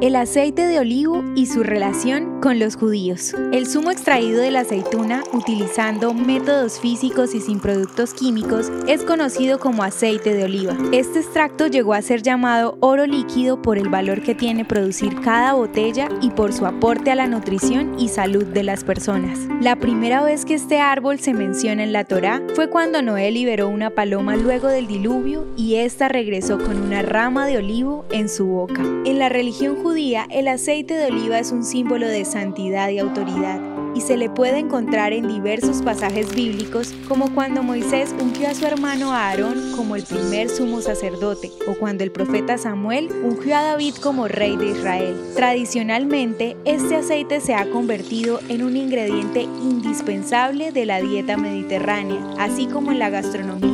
El aceite de olivo y su relación con los judíos. El zumo extraído de la aceituna utilizando métodos físicos y sin productos químicos es conocido como aceite de oliva. Este extracto llegó a ser llamado oro líquido por el valor que tiene producir cada botella y por su aporte a la nutrición y salud de las personas. La primera vez que este árbol se menciona en la Torá fue cuando Noé liberó una paloma luego del diluvio y ésta regresó con una rama de olivo en su boca. En la religión judía el aceite de oliva es un símbolo de santidad y autoridad y se le puede encontrar en diversos pasajes bíblicos, como cuando Moisés ungió a su hermano Aarón como el primer sumo sacerdote, o cuando el profeta Samuel ungió a David como rey de Israel. Tradicionalmente, este aceite se ha convertido en un ingrediente indispensable de la dieta mediterránea, así como en la gastronomía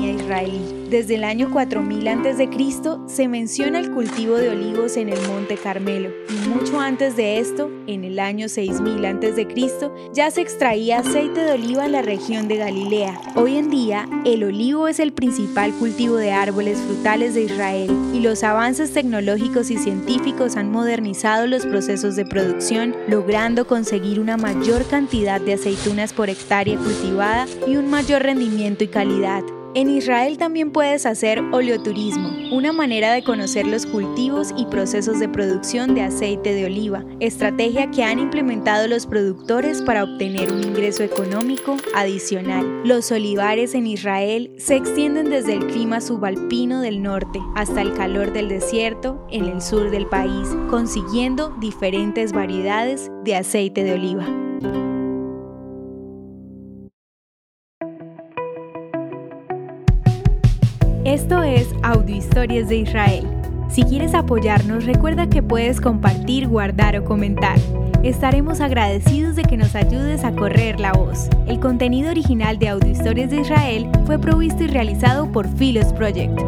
Desde el año 4000 a.C. se menciona el cultivo de olivos en el Monte Carmelo y mucho antes de esto, en el año 6000 a.C., ya se extraía aceite de oliva en la región de Galilea. Hoy en día, el olivo es el principal cultivo de árboles frutales de Israel y los avances tecnológicos y científicos han modernizado los procesos de producción, logrando conseguir una mayor cantidad de aceitunas por hectárea cultivada y un mayor rendimiento y calidad. En Israel también puedes hacer oleoturismo, una manera de conocer los cultivos y procesos de producción de aceite de oliva, estrategia que han implementado los productores para obtener un ingreso económico adicional. Los olivares en Israel se extienden desde el clima subalpino del norte hasta el calor del desierto en el sur del país, consiguiendo diferentes variedades de aceite de oliva. Esto es Audio Historias de Israel. Si quieres apoyarnos, recuerda que puedes compartir, guardar o comentar. Estaremos agradecidos de que nos ayudes a correr la voz. El contenido original de Audio Historias de Israel fue provisto y realizado por Philos Project.